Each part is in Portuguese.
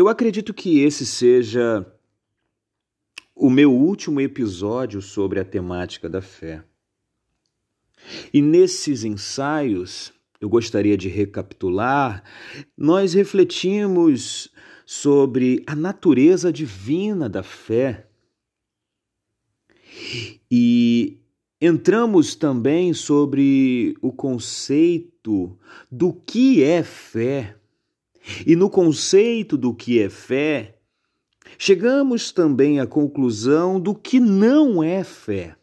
Eu acredito que esse seja o meu último episódio sobre a temática da fé. E nesses ensaios, eu gostaria de recapitular, nós refletimos sobre a natureza divina da fé. E entramos também sobre o conceito do que é fé. E no conceito do que é fé, chegamos também à conclusão do que não é fé.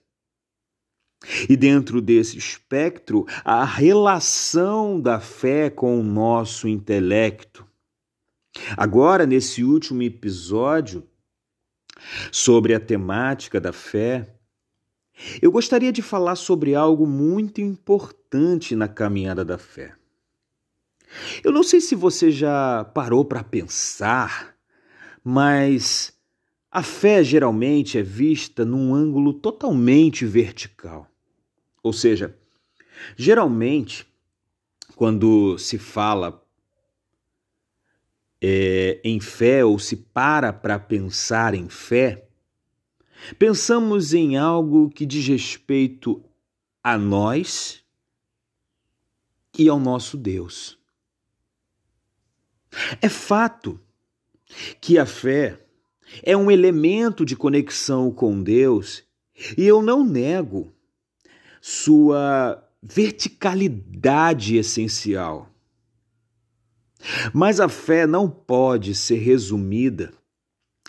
E dentro desse espectro, a relação da fé com o nosso intelecto. Agora, nesse último episódio sobre a temática da fé, eu gostaria de falar sobre algo muito importante na caminhada da fé. Eu não sei se você já parou para pensar, mas a fé geralmente é vista num ângulo totalmente vertical. Ou seja, geralmente, quando se fala é, em fé ou se para para pensar em fé, pensamos em algo que diz respeito a nós e ao nosso Deus. É fato que a fé é um elemento de conexão com Deus e eu não nego sua verticalidade essencial. Mas a fé não pode ser resumida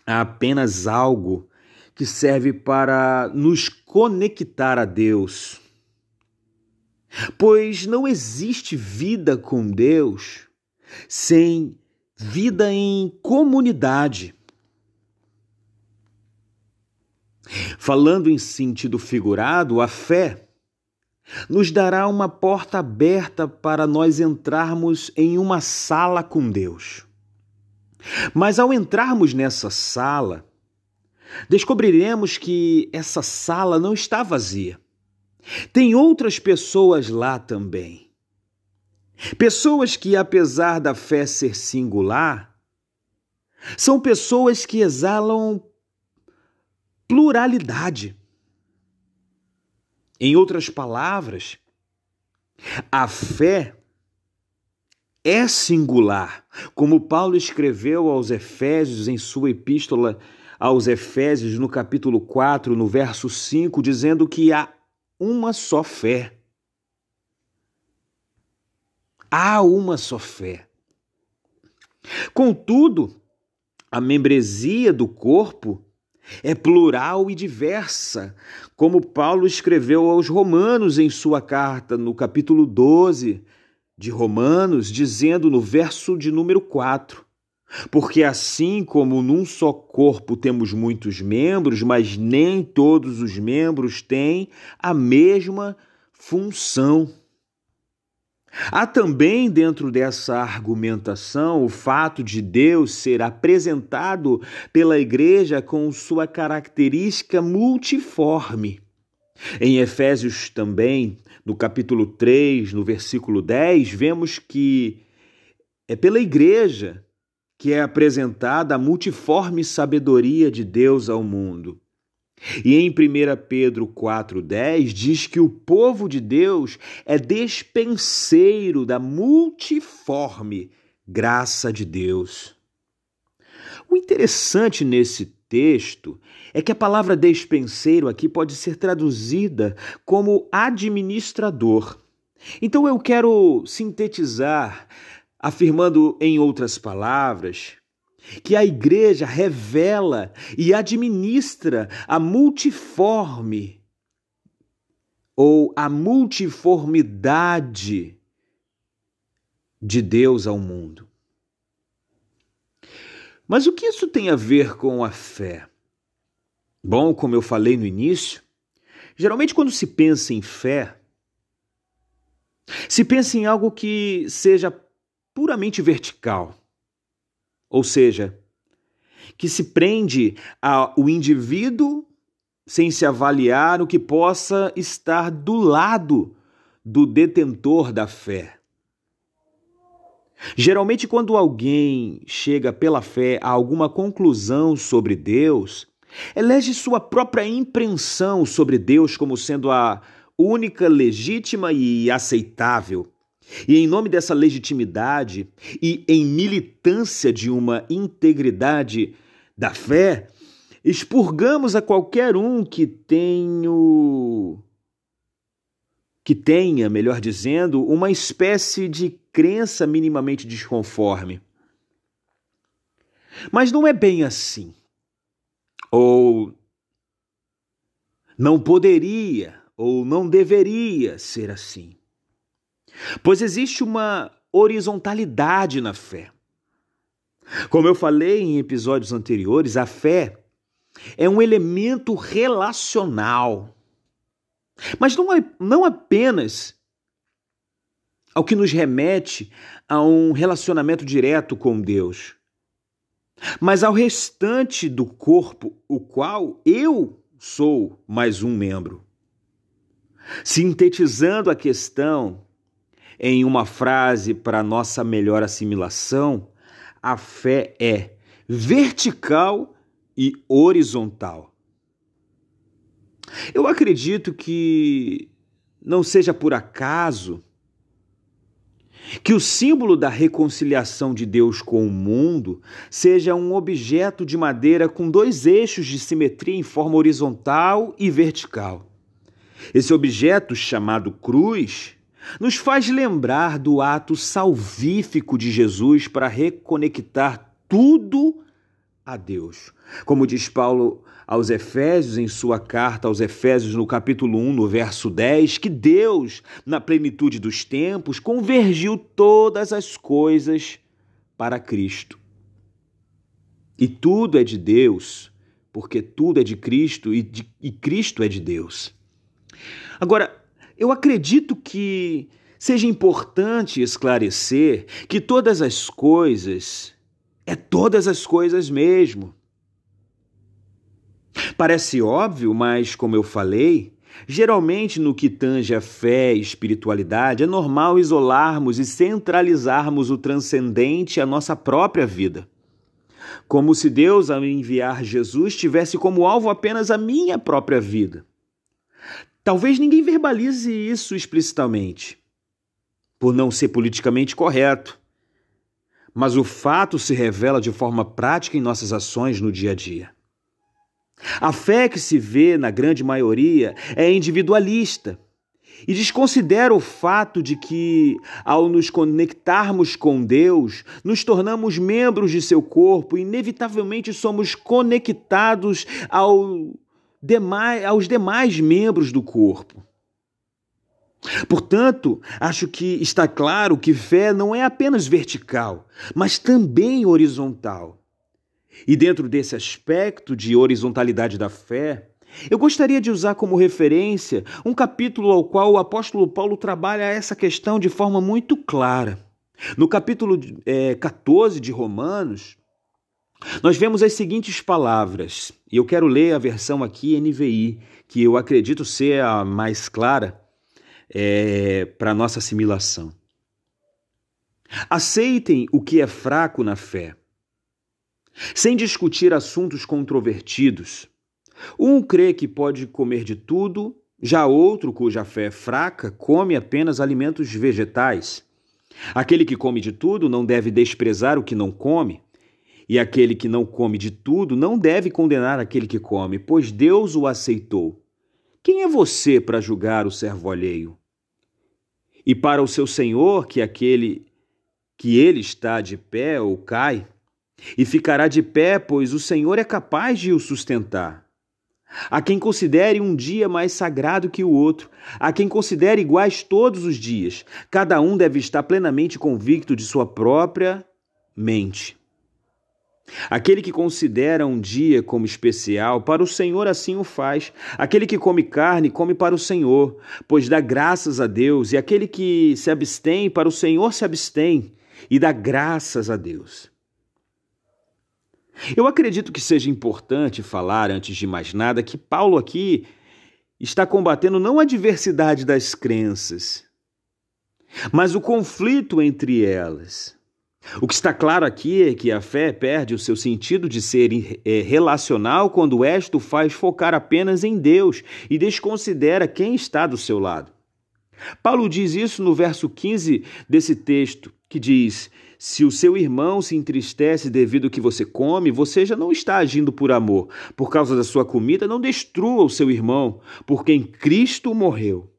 a apenas algo que serve para nos conectar a Deus. Pois não existe vida com Deus sem vida em comunidade. Falando em sentido figurado, a fé nos dará uma porta aberta para nós entrarmos em uma sala com Deus. Mas ao entrarmos nessa sala, descobriremos que essa sala não está vazia. Tem outras pessoas lá também. Pessoas que, apesar da fé ser singular, são pessoas que exalam pluralidade. Em outras palavras, a fé é singular, como Paulo escreveu aos Efésios em sua epístola aos Efésios, no capítulo 4, no verso 5, dizendo que há uma só fé. Há uma só fé. Contudo, a membresia do corpo é plural e diversa, como Paulo escreveu aos Romanos em sua carta, no capítulo 12 de Romanos, dizendo no verso de número 4: Porque assim como num só corpo temos muitos membros, mas nem todos os membros têm a mesma função. Há também dentro dessa argumentação o fato de Deus ser apresentado pela igreja com sua característica multiforme. Em Efésios também, no capítulo 3, no versículo 10, vemos que é pela igreja que é apresentada a multiforme sabedoria de Deus ao mundo. E em 1 Pedro 4,10 diz que o povo de Deus é despenseiro da multiforme graça de Deus. O interessante nesse texto é que a palavra despenseiro aqui pode ser traduzida como administrador. Então eu quero sintetizar, afirmando em outras palavras, que a igreja revela e administra a multiforme ou a multiformidade de Deus ao mundo. Mas o que isso tem a ver com a fé? Bom, como eu falei no início, geralmente quando se pensa em fé, se pensa em algo que seja puramente vertical ou seja, que se prende ao indivíduo sem se avaliar o que possa estar do lado do detentor da fé. Geralmente, quando alguém chega pela fé a alguma conclusão sobre Deus, elege sua própria impressão sobre Deus como sendo a única, legítima e aceitável. E em nome dessa legitimidade e em militância de uma integridade da fé, expurgamos a qualquer um que tenho que tenha, melhor dizendo, uma espécie de crença minimamente desconforme. Mas não é bem assim. Ou não poderia, ou não deveria ser assim. Pois existe uma horizontalidade na fé. Como eu falei em episódios anteriores, a fé é um elemento relacional. Mas não, é, não apenas ao que nos remete a um relacionamento direto com Deus, mas ao restante do corpo, o qual eu sou mais um membro. Sintetizando a questão em uma frase para nossa melhor assimilação, a fé é vertical e horizontal. Eu acredito que não seja por acaso que o símbolo da reconciliação de Deus com o mundo seja um objeto de madeira com dois eixos de simetria em forma horizontal e vertical. Esse objeto, chamado cruz, nos faz lembrar do ato salvífico de Jesus para reconectar tudo a Deus. Como diz Paulo aos Efésios, em sua carta aos Efésios, no capítulo 1, no verso 10, que Deus, na plenitude dos tempos, convergiu todas as coisas para Cristo. E tudo é de Deus, porque tudo é de Cristo e, de, e Cristo é de Deus. Agora, eu acredito que seja importante esclarecer que todas as coisas é todas as coisas mesmo. Parece óbvio, mas como eu falei, geralmente no que tange a fé e espiritualidade, é normal isolarmos e centralizarmos o transcendente à nossa própria vida. Como se Deus, ao enviar Jesus, tivesse como alvo apenas a minha própria vida. Talvez ninguém verbalize isso explicitamente, por não ser politicamente correto. Mas o fato se revela de forma prática em nossas ações no dia a dia. A fé que se vê na grande maioria é individualista e desconsidera o fato de que, ao nos conectarmos com Deus, nos tornamos membros de seu corpo e, inevitavelmente, somos conectados ao demais, aos demais membros do corpo. Portanto, acho que está claro que fé não é apenas vertical, mas também horizontal. E dentro desse aspecto de horizontalidade da fé, eu gostaria de usar como referência um capítulo ao qual o apóstolo Paulo trabalha essa questão de forma muito clara. No capítulo é, 14 de Romanos, nós vemos as seguintes palavras, e eu quero ler a versão aqui NVI, que eu acredito ser a mais clara é, para nossa assimilação. Aceitem o que é fraco na fé sem discutir assuntos controvertidos. Um crê que pode comer de tudo, já outro, cuja fé é fraca, come apenas alimentos vegetais. Aquele que come de tudo não deve desprezar o que não come, e aquele que não come de tudo não deve condenar aquele que come, pois Deus o aceitou. Quem é você para julgar o servo alheio? E para o seu senhor, que aquele que ele está de pé ou cai, e ficará de pé, pois o Senhor é capaz de o sustentar. A quem considere um dia mais sagrado que o outro, a quem considere iguais todos os dias, cada um deve estar plenamente convicto de sua própria mente. Aquele que considera um dia como especial, para o Senhor assim o faz. Aquele que come carne, come para o Senhor, pois dá graças a Deus. E aquele que se abstém, para o Senhor se abstém e dá graças a Deus. Eu acredito que seja importante falar, antes de mais nada, que Paulo aqui está combatendo não a diversidade das crenças, mas o conflito entre elas. O que está claro aqui é que a fé perde o seu sentido de ser é, relacional quando esta o faz focar apenas em Deus e desconsidera quem está do seu lado. Paulo diz isso no verso 15 desse texto, que diz: Se o seu irmão se entristece devido ao que você come, você já não está agindo por amor. Por causa da sua comida, não destrua o seu irmão, por quem Cristo morreu.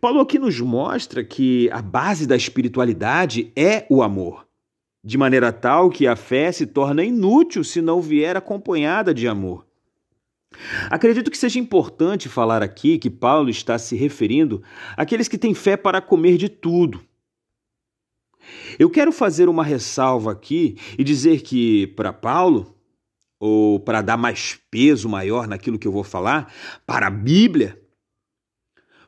Paulo aqui nos mostra que a base da espiritualidade é o amor de maneira tal que a fé se torna inútil se não vier acompanhada de amor. Acredito que seja importante falar aqui que Paulo está se referindo àqueles que têm fé para comer de tudo. Eu quero fazer uma ressalva aqui e dizer que, para Paulo, ou para dar mais peso maior naquilo que eu vou falar, para a Bíblia,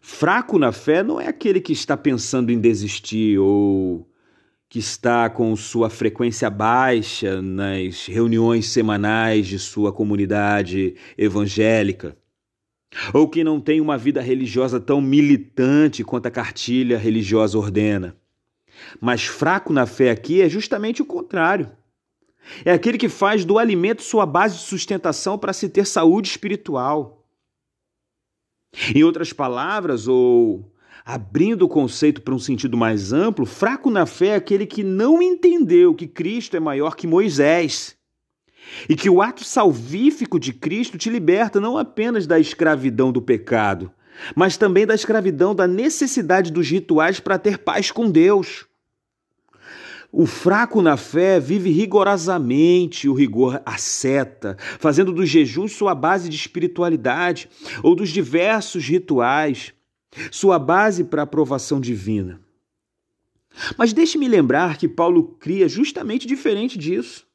fraco na fé não é aquele que está pensando em desistir ou que está com sua frequência baixa nas reuniões semanais de sua comunidade evangélica, ou que não tem uma vida religiosa tão militante quanto a cartilha religiosa ordena. Mas fraco na fé aqui é justamente o contrário. É aquele que faz do alimento sua base de sustentação para se ter saúde espiritual. Em outras palavras, ou Abrindo o conceito para um sentido mais amplo, fraco na fé é aquele que não entendeu que Cristo é maior que Moisés. E que o ato salvífico de Cristo te liberta não apenas da escravidão do pecado, mas também da escravidão da necessidade dos rituais para ter paz com Deus. O fraco na fé vive rigorosamente o rigor asceta, fazendo do jejum sua base de espiritualidade ou dos diversos rituais sua base para a aprovação divina. Mas deixe-me lembrar que Paulo cria justamente diferente disso.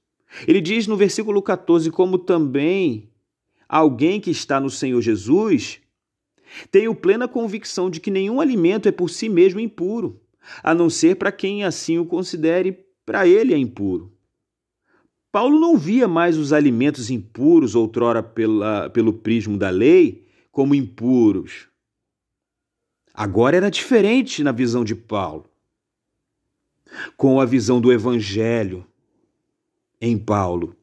Ele diz no versículo 14: como também alguém que está no Senhor Jesus tenho plena convicção de que nenhum alimento é por si mesmo impuro, a não ser para quem assim o considere para ele é impuro. Paulo não via mais os alimentos impuros, outrora pela, pelo prismo da lei, como impuros. Agora era diferente na visão de Paulo. Com a visão do Evangelho em Paulo.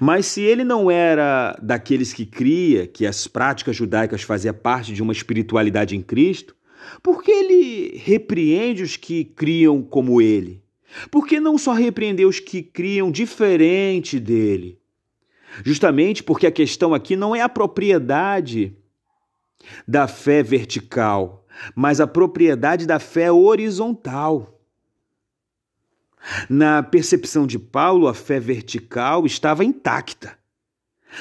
Mas se ele não era daqueles que cria que as práticas judaicas faziam parte de uma espiritualidade em Cristo, por que ele repreende os que criam como ele? Por que não só repreender os que criam diferente dele? Justamente porque a questão aqui não é a propriedade da fé vertical, mas a propriedade da fé horizontal. Na percepção de Paulo, a fé vertical estava intacta.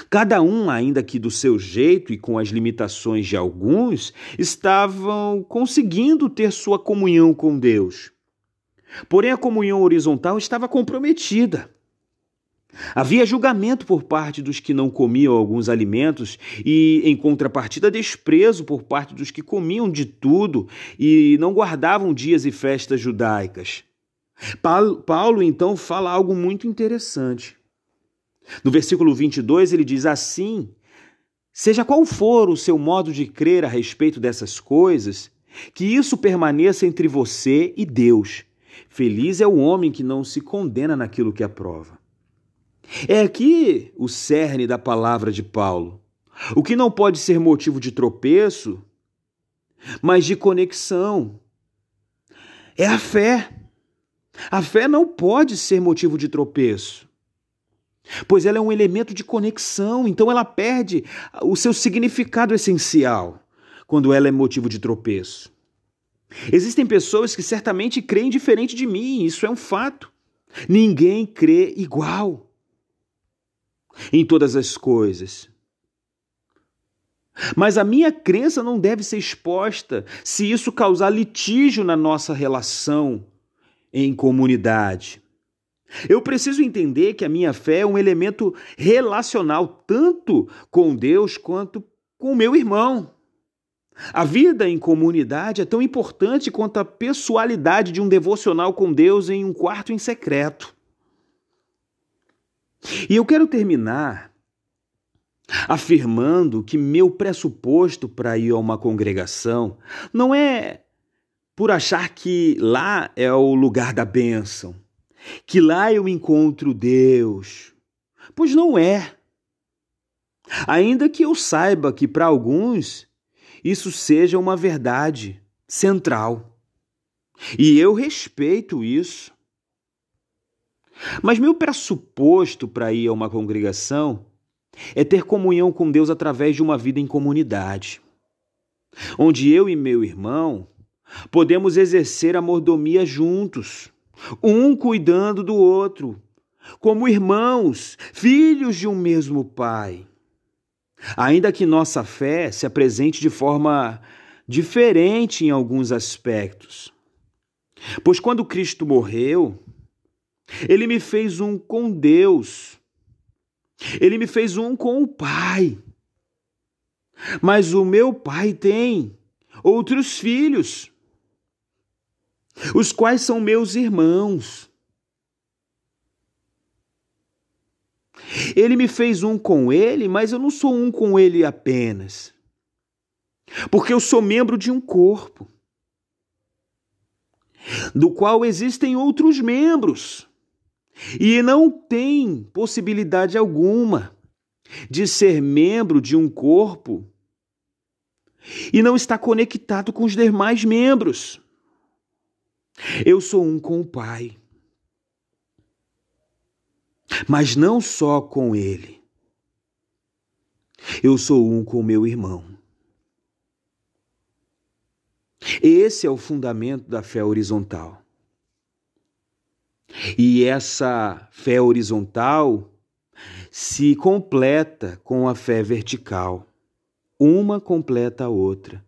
Cada um, ainda que do seu jeito e com as limitações de alguns, estavam conseguindo ter sua comunhão com Deus. Porém, a comunhão horizontal estava comprometida. Havia julgamento por parte dos que não comiam alguns alimentos e, em contrapartida, desprezo por parte dos que comiam de tudo e não guardavam dias e festas judaicas. Paulo, Paulo então fala algo muito interessante. No versículo 22 ele diz assim: Seja qual for o seu modo de crer a respeito dessas coisas, que isso permaneça entre você e Deus. Feliz é o homem que não se condena naquilo que aprova. É aqui o cerne da palavra de Paulo. O que não pode ser motivo de tropeço, mas de conexão. É a fé. A fé não pode ser motivo de tropeço, pois ela é um elemento de conexão, então ela perde o seu significado essencial quando ela é motivo de tropeço. Existem pessoas que certamente creem diferente de mim, isso é um fato. Ninguém crê igual em todas as coisas. Mas a minha crença não deve ser exposta se isso causar litígio na nossa relação em comunidade. Eu preciso entender que a minha fé é um elemento relacional tanto com Deus quanto com o meu irmão. A vida em comunidade é tão importante quanto a pessoalidade de um devocional com Deus em um quarto em secreto. E eu quero terminar afirmando que meu pressuposto para ir a uma congregação não é por achar que lá é o lugar da bênção, que lá eu encontro Deus. Pois não é. Ainda que eu saiba que para alguns isso seja uma verdade central. E eu respeito isso. Mas meu pressuposto para ir a uma congregação é ter comunhão com Deus através de uma vida em comunidade, onde eu e meu irmão podemos exercer a mordomia juntos, um cuidando do outro, como irmãos, filhos de um mesmo Pai. Ainda que nossa fé se apresente de forma diferente em alguns aspectos. Pois quando Cristo morreu, ele me fez um com Deus. Ele me fez um com o Pai. Mas o meu pai tem outros filhos, os quais são meus irmãos. Ele me fez um com ele, mas eu não sou um com ele apenas. Porque eu sou membro de um corpo, do qual existem outros membros. E não tem possibilidade alguma de ser membro de um corpo e não estar conectado com os demais membros. Eu sou um com o Pai mas não só com ele. Eu sou um com meu irmão. Esse é o fundamento da fé horizontal. E essa fé horizontal se completa com a fé vertical. Uma completa a outra.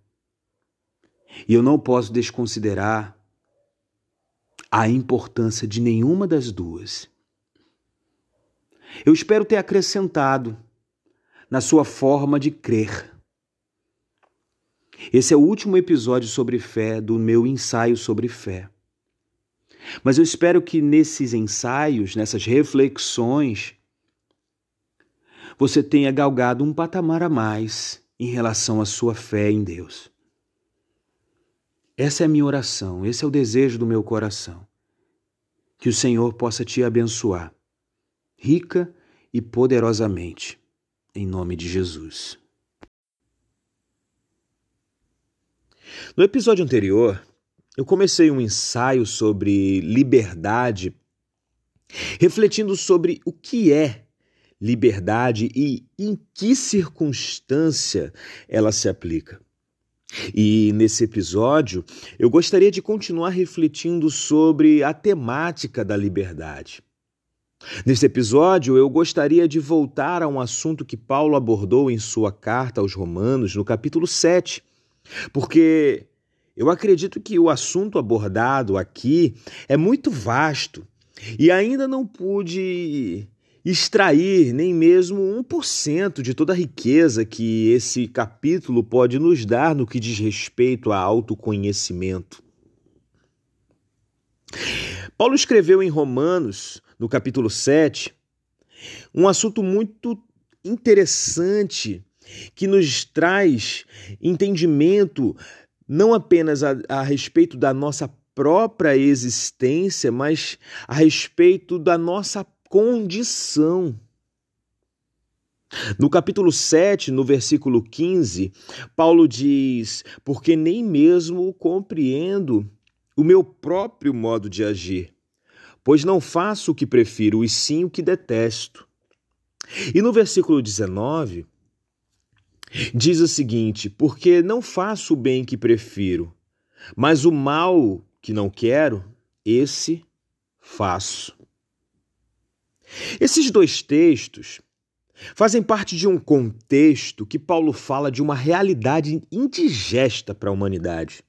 E eu não posso desconsiderar a importância de nenhuma das duas. Eu espero ter acrescentado na sua forma de crer. Esse é o último episódio sobre fé do meu ensaio sobre fé. Mas eu espero que nesses ensaios, nessas reflexões, você tenha galgado um patamar a mais em relação à sua fé em Deus. Essa é a minha oração, esse é o desejo do meu coração. Que o Senhor possa te abençoar rica e poderosamente, em nome de Jesus. No episódio anterior, eu comecei um ensaio sobre liberdade, refletindo sobre o que é liberdade e em que circunstância ela se aplica. E nesse episódio, eu gostaria de continuar refletindo sobre a temática da liberdade. Neste episódio, eu gostaria de voltar a um assunto que Paulo abordou em sua carta aos Romanos, no capítulo 7, porque eu acredito que o assunto abordado aqui é muito vasto e ainda não pude extrair nem mesmo 1% de toda a riqueza que esse capítulo pode nos dar no que diz respeito a autoconhecimento. Paulo escreveu em Romanos no capítulo 7, um assunto muito interessante que nos traz entendimento não apenas a, a respeito da nossa própria existência, mas a respeito da nossa condição. No capítulo 7, no versículo 15, Paulo diz: Porque nem mesmo compreendo o meu próprio modo de agir pois não faço o que prefiro, e sim o que detesto. E no versículo 19, diz o seguinte: Porque não faço o bem que prefiro, mas o mal que não quero, esse faço. Esses dois textos fazem parte de um contexto que Paulo fala de uma realidade indigesta para a humanidade.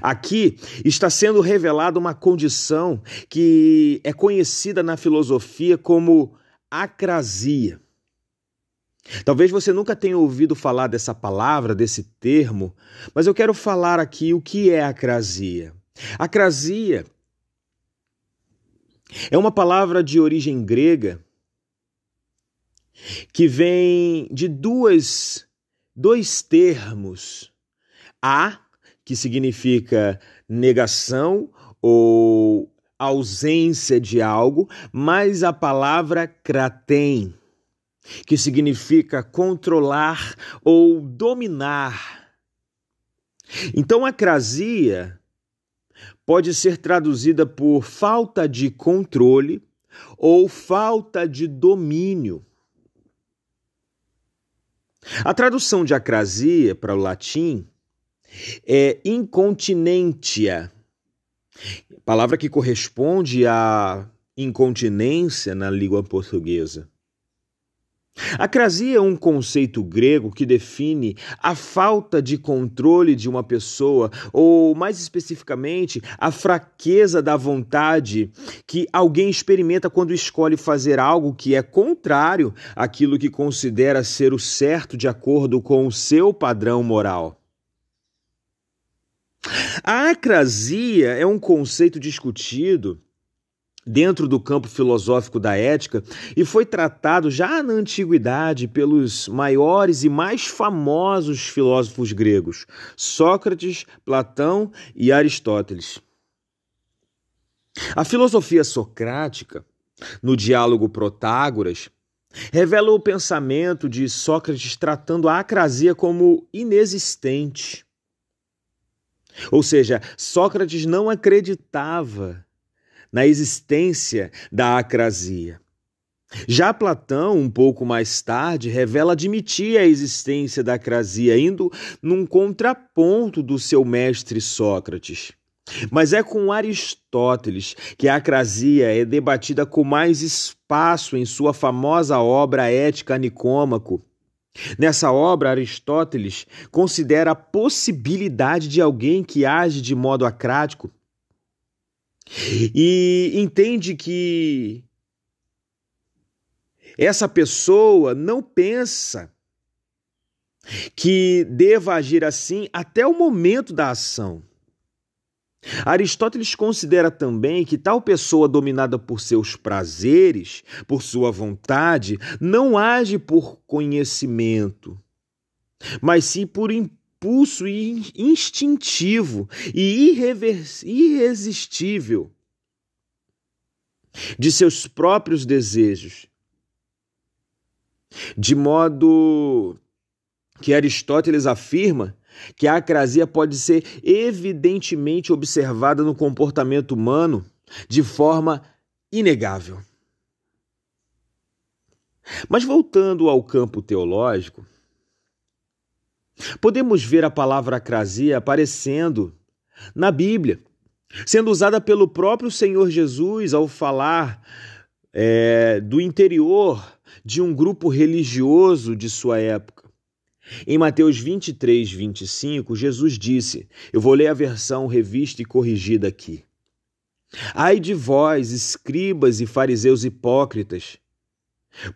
Aqui está sendo revelada uma condição que é conhecida na filosofia como acrasia. Talvez você nunca tenha ouvido falar dessa palavra, desse termo, mas eu quero falar aqui o que é acrasia. Acrasia é uma palavra de origem grega que vem de duas, dois termos, a que significa negação ou ausência de algo, mas a palavra kratem, que significa controlar ou dominar. Então, a crasia pode ser traduzida por falta de controle ou falta de domínio. A tradução de acrasia para o latim é incontinentia, palavra que corresponde à incontinência na língua portuguesa. Acrasia é um conceito grego que define a falta de controle de uma pessoa, ou mais especificamente, a fraqueza da vontade que alguém experimenta quando escolhe fazer algo que é contrário àquilo que considera ser o certo de acordo com o seu padrão moral. A acrasia é um conceito discutido dentro do campo filosófico da ética e foi tratado já na antiguidade pelos maiores e mais famosos filósofos gregos, Sócrates, Platão e Aristóteles. A filosofia socrática, no diálogo Protágoras, revela o pensamento de Sócrates tratando a acrasia como inexistente. Ou seja, Sócrates não acreditava na existência da acrasia. Já Platão, um pouco mais tarde, revela admitir a existência da acrasia, indo num contraponto do seu mestre Sócrates. Mas é com Aristóteles que a acrasia é debatida com mais espaço em sua famosa obra Ética Nicômaco. Nessa obra, Aristóteles considera a possibilidade de alguém que age de modo acrático e entende que essa pessoa não pensa que deva agir assim até o momento da ação. Aristóteles considera também que tal pessoa dominada por seus prazeres, por sua vontade, não age por conhecimento, mas sim por impulso instintivo e irresistível de seus próprios desejos. De modo que Aristóteles afirma que a acrasia pode ser evidentemente observada no comportamento humano de forma inegável. Mas voltando ao campo teológico, Podemos ver a palavra acrasia aparecendo na Bíblia, sendo usada pelo próprio Senhor Jesus ao falar é, do interior de um grupo religioso de sua época. Em Mateus 23, 25, Jesus disse: Eu vou ler a versão revista e corrigida aqui. Ai de vós, escribas e fariseus hipócritas,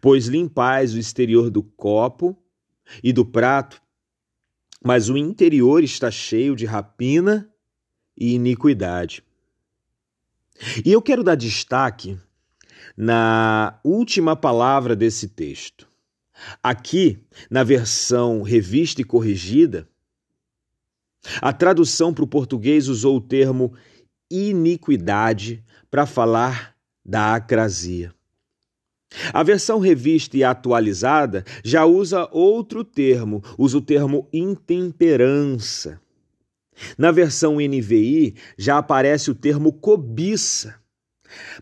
pois limpais o exterior do copo e do prato, mas o interior está cheio de rapina e iniquidade. E eu quero dar destaque na última palavra desse texto. Aqui, na versão revista e corrigida, a tradução para o português usou o termo iniquidade para falar da acrasia. A versão revista e atualizada já usa outro termo, usa o termo intemperança. Na versão NVI já aparece o termo cobiça.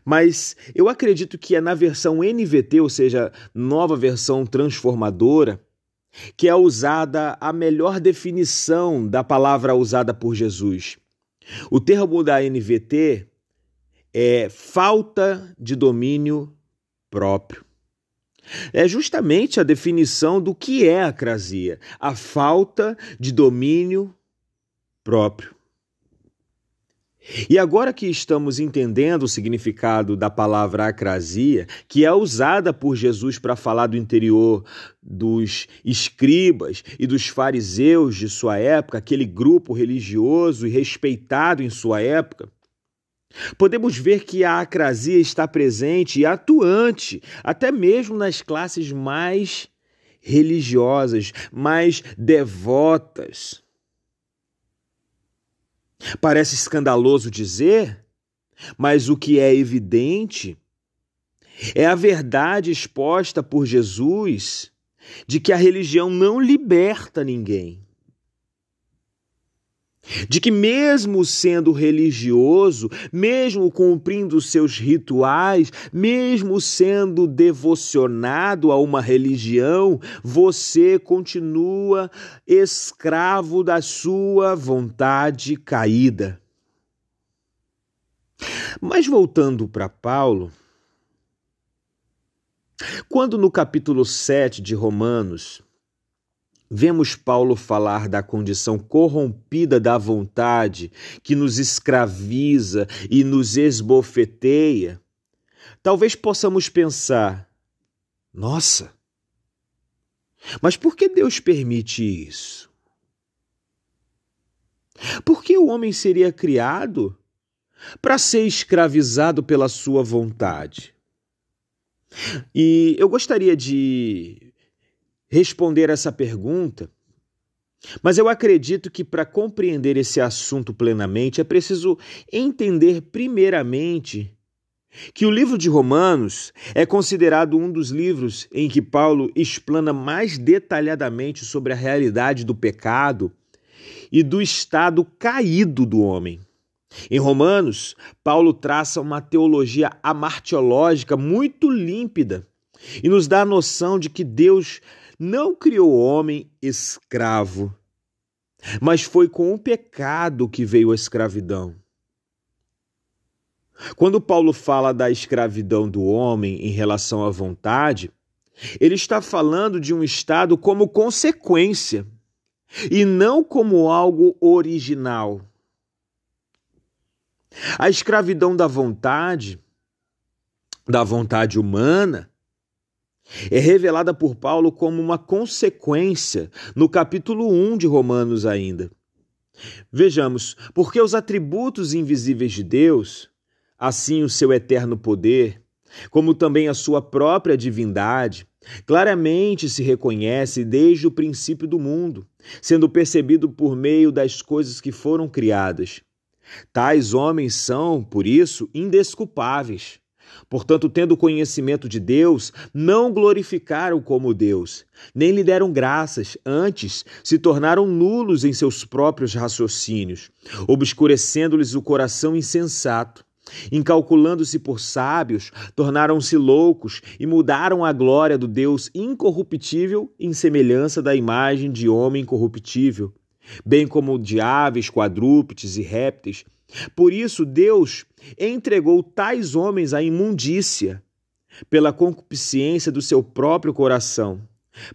Mas eu acredito que é na versão NVT, ou seja, nova versão transformadora, que é usada a melhor definição da palavra usada por Jesus. O termo da NVT é falta de domínio próprio. É justamente a definição do que é acrasia, a falta de domínio próprio. E agora que estamos entendendo o significado da palavra acrasia, que é usada por Jesus para falar do interior dos escribas e dos fariseus de sua época, aquele grupo religioso e respeitado em sua época, Podemos ver que a acrasia está presente e atuante, até mesmo nas classes mais religiosas, mais devotas. Parece escandaloso dizer Mas o que é evidente é a verdade exposta por Jesus de que a religião não liberta ninguém. De que, mesmo sendo religioso, mesmo cumprindo seus rituais, mesmo sendo devocionado a uma religião, você continua escravo da sua vontade caída. Mas voltando para Paulo, quando no capítulo 7 de Romanos vemos Paulo falar da condição corrompida da vontade que nos escraviza e nos esbofeteia, talvez possamos pensar: nossa, mas por que Deus permite isso? Por que o homem seria criado para ser escravizado pela sua vontade? E eu gostaria de responder essa pergunta, mas eu acredito que para compreender esse assunto plenamente é preciso entender, primeiramente, que o livro de Romanos é considerado um dos livros em que Paulo explana mais detalhadamente sobre a realidade do pecado e do estado caído do homem. Em Romanos, Paulo traça uma teologia amartiológica muito límpida e nos dá a noção de que Deus não criou o homem escravo, mas foi com o pecado que veio a escravidão. Quando Paulo fala da escravidão do homem em relação à vontade, ele está falando de um estado como consequência e não como algo original. A escravidão da vontade, da vontade humana, é revelada por Paulo como uma consequência no capítulo 1 de Romanos ainda. Vejamos, porque os atributos invisíveis de Deus, assim o seu eterno poder, como também a sua própria divindade, claramente se reconhece desde o princípio do mundo, sendo percebido por meio das coisas que foram criadas Tais homens são, por isso, indesculpáveis. Portanto, tendo conhecimento de Deus, não glorificaram como Deus, nem lhe deram graças, antes se tornaram nulos em seus próprios raciocínios, obscurecendo-lhes o coração insensato. Incalculando-se por sábios, tornaram-se loucos e mudaram a glória do Deus incorruptível em semelhança da imagem de homem corruptível bem como de aves, quadrúpedes e répteis. Por isso, Deus entregou tais homens à imundícia, pela concupiscência do seu próprio coração,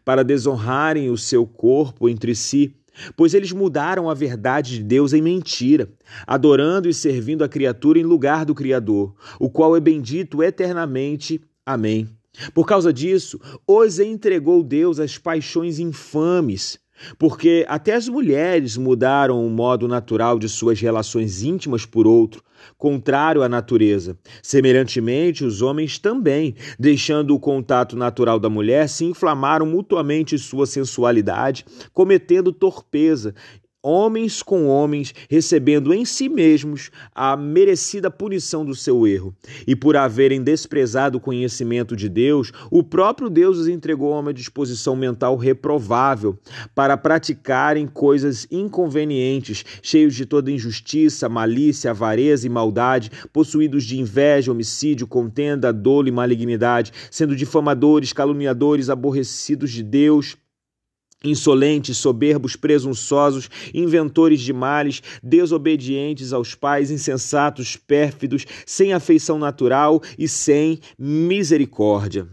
para desonrarem o seu corpo entre si, pois eles mudaram a verdade de Deus em mentira, adorando e servindo a criatura em lugar do Criador, o qual é bendito eternamente. Amém. Por causa disso, os entregou Deus às paixões infames porque até as mulheres mudaram o modo natural de suas relações íntimas por outro, contrário à natureza. Semelhantemente, os homens também, deixando o contato natural da mulher, se inflamaram mutuamente sua sensualidade, cometendo torpeza homens com homens, recebendo em si mesmos a merecida punição do seu erro. E por haverem desprezado o conhecimento de Deus, o próprio Deus os entregou a uma disposição mental reprovável para praticarem coisas inconvenientes, cheios de toda injustiça, malícia, avareza e maldade, possuídos de inveja, homicídio, contenda, dolo e malignidade, sendo difamadores, caluniadores, aborrecidos de Deus Insolentes, soberbos, presunçosos, inventores de males, desobedientes aos pais, insensatos, pérfidos, sem afeição natural e sem misericórdia.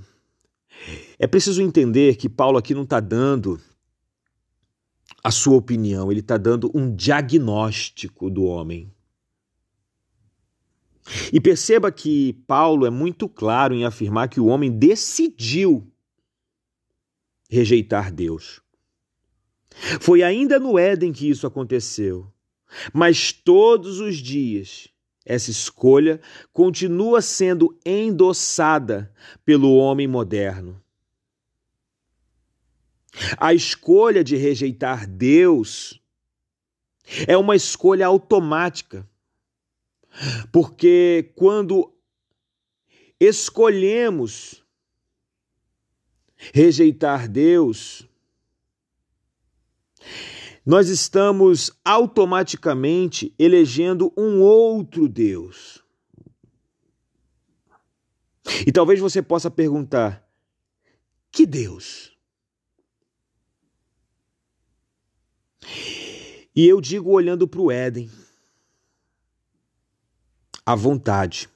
É preciso entender que Paulo aqui não está dando a sua opinião, ele está dando um diagnóstico do homem. E perceba que Paulo é muito claro em afirmar que o homem decidiu rejeitar Deus. Foi ainda no Éden que isso aconteceu. Mas todos os dias, essa escolha continua sendo endossada pelo homem moderno. A escolha de rejeitar Deus é uma escolha automática, Porque quando escolhemos rejeitar Deus, nós estamos automaticamente elegendo um outro Deus. E talvez você possa perguntar: que Deus? E eu digo olhando para o Éden, a vontade.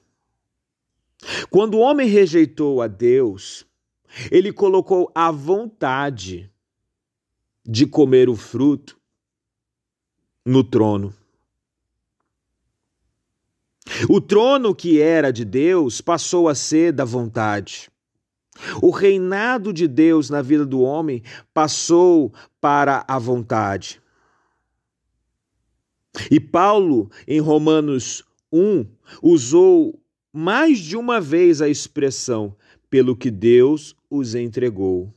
Quando o homem rejeitou a Deus, ele colocou a vontade de comer o fruto no trono. O trono que era de Deus passou a ser da vontade. O reinado de Deus na vida do homem passou para a vontade. E Paulo, em Romanos 1, usou mais de uma vez a expressão pelo que Deus os entregou.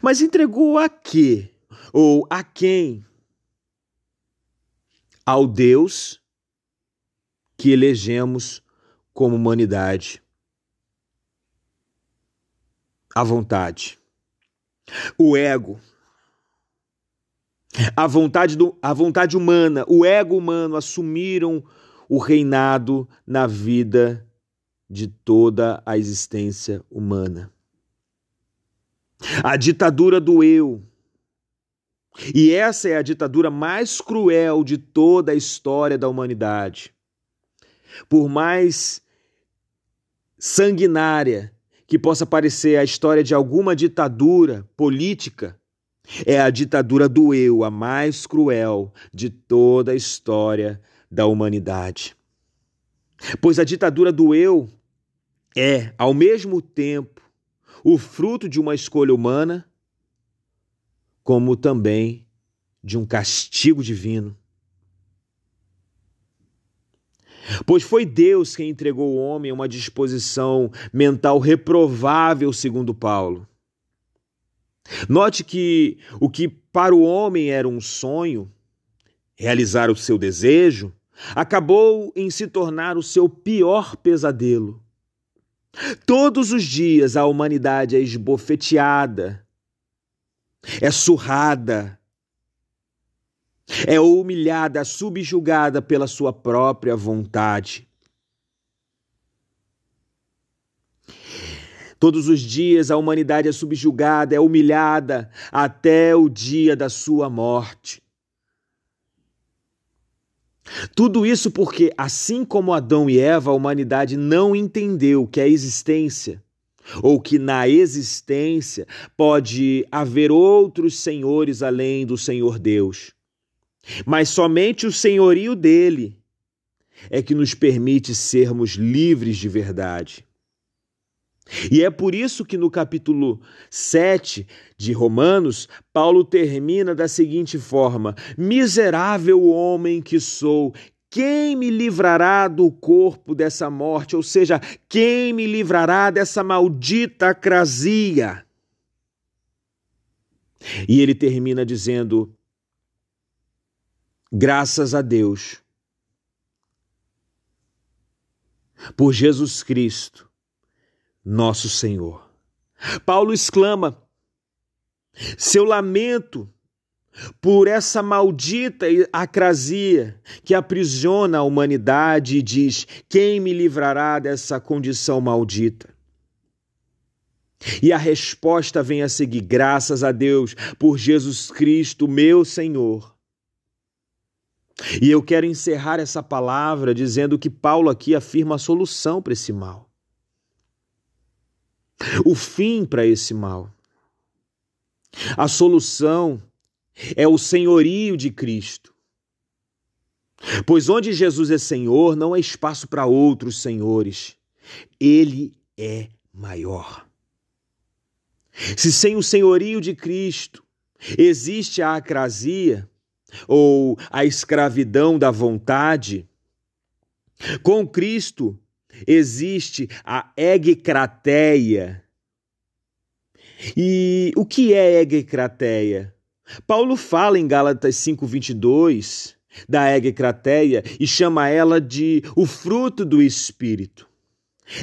Mas entregou a quê? Ou a quem? Ao Deus que elegemos como humanidade. A vontade. O ego. A vontade, do, a vontade humana, o ego humano assumiram o reinado na vida de toda a existência humana. A ditadura do eu. E essa é a ditadura mais cruel de toda a história da humanidade. Por mais sanguinária que possa parecer a história de alguma ditadura política, é a ditadura do eu, a mais cruel de toda a história da humanidade. Pois a ditadura do eu é, ao mesmo tempo, o fruto de uma escolha humana, como também de um castigo divino. Pois foi Deus quem entregou o homem a uma disposição mental reprovável, segundo Paulo. Note que o que para o homem era um sonho, realizar o seu desejo, acabou em se tornar o seu pior pesadelo. Todos os dias a humanidade é esbofeteada, é surrada, é humilhada, subjugada pela sua própria vontade. Todos os dias a humanidade é subjugada, é humilhada, até o dia da sua morte. Tudo isso porque, assim como Adão e Eva, a humanidade não entendeu que a existência, ou que na existência pode haver outros senhores além do Senhor Deus. Mas somente o senhorio dele é que nos permite sermos livres de verdade. E é por isso que no capítulo 7 de Romanos, Paulo termina da seguinte forma: Miserável homem que sou, quem me livrará do corpo dessa morte? Ou seja, quem me livrará dessa maldita acrasia? E ele termina dizendo: Graças a Deus por Jesus Cristo nosso Senhor. Paulo exclama seu lamento por essa maldita acrasia que aprisiona a humanidade e diz: Quem me livrará dessa condição maldita? E a resposta vem a seguir: graças a Deus por Jesus Cristo, meu Senhor. E eu quero encerrar essa palavra dizendo que Paulo aqui afirma a solução para esse mal o fim para esse mal. A solução é o senhorio de Cristo. Pois onde Jesus é Senhor, não há espaço para outros senhores. Ele é maior. Se sem o senhorio de Cristo existe a acrasia ou a escravidão da vontade, com Cristo existe a egcrateia. E o que é egcrateia? Paulo fala em Gálatas 5:22 da egecrateia e chama ela de o fruto do espírito.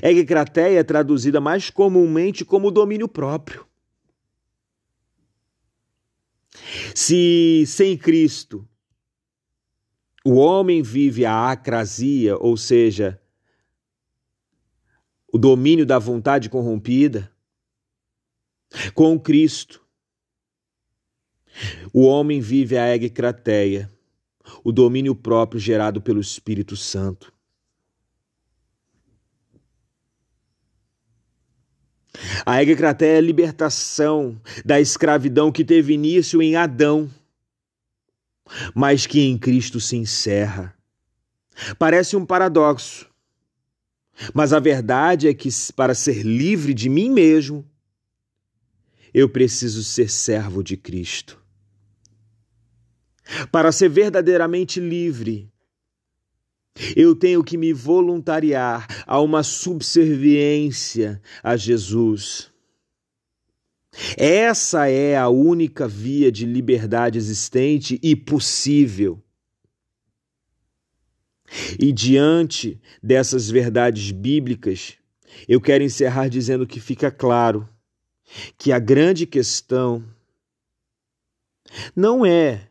Egecrateia é traduzida mais comumente como domínio próprio. Se sem Cristo o homem vive a acrasia, ou seja, o domínio da vontade corrompida, com Cristo, o homem vive a egcrateia, o domínio próprio gerado pelo Espírito Santo. A egcrateia é a libertação da escravidão que teve início em Adão, mas que em Cristo se encerra. Parece um paradoxo, mas a verdade é que para ser livre de mim mesmo, eu preciso ser servo de Cristo. Para ser verdadeiramente livre, eu tenho que me voluntariar a uma subserviência a Jesus. Essa é a única via de liberdade existente e possível. E diante dessas verdades bíblicas, eu quero encerrar dizendo que fica claro que a grande questão não é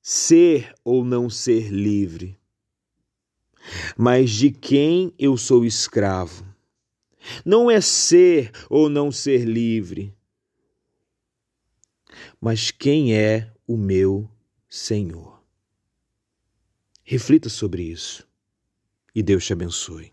ser ou não ser livre, mas de quem eu sou escravo. Não é ser ou não ser livre, mas quem é o meu Senhor. Reflita sobre isso e Deus te abençoe.